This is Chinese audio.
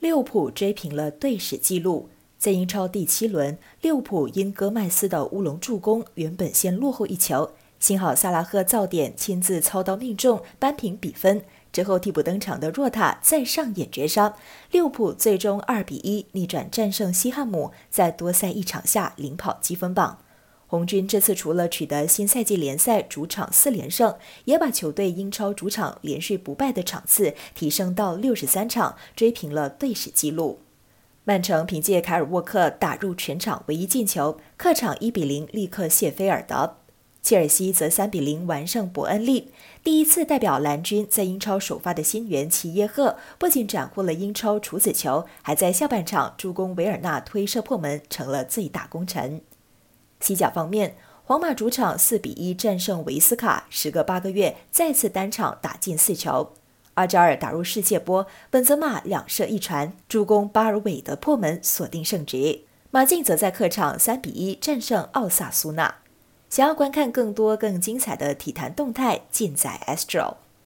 利物浦追平了队史纪录。在英超第七轮，利物浦因戈麦斯的乌龙助攻，原本先落后一球，幸好萨拉赫造点，亲自操刀命中，扳平比分。之后替补登场的若塔再上演绝杀，利物浦最终二比一逆转战胜西汉姆，在多赛一场下领跑积分榜。红军这次除了取得新赛季联赛主场四连胜，也把球队英超主场连续不败的场次提升到六十三场，追平了队史纪录。曼城凭借凯尔沃克打入全场唯一进球，客场一比零力克谢菲尔德。切尔西则三比零完胜伯恩利。第一次代表蓝军在英超首发的新援齐耶赫，不仅斩获了英超处子球，还在下半场助攻维尔纳推射破门，成了最大功臣。西甲方面，皇马主场四比一战胜维斯卡，时隔八个月再次单场打进四球。阿扎尔打入世界波，本泽马两射一传，助攻巴尔韦德破门，锁定胜局。马竞则在客场三比一战胜奥萨苏纳。想要观看更多更精彩的体坛动态，尽在 Astro。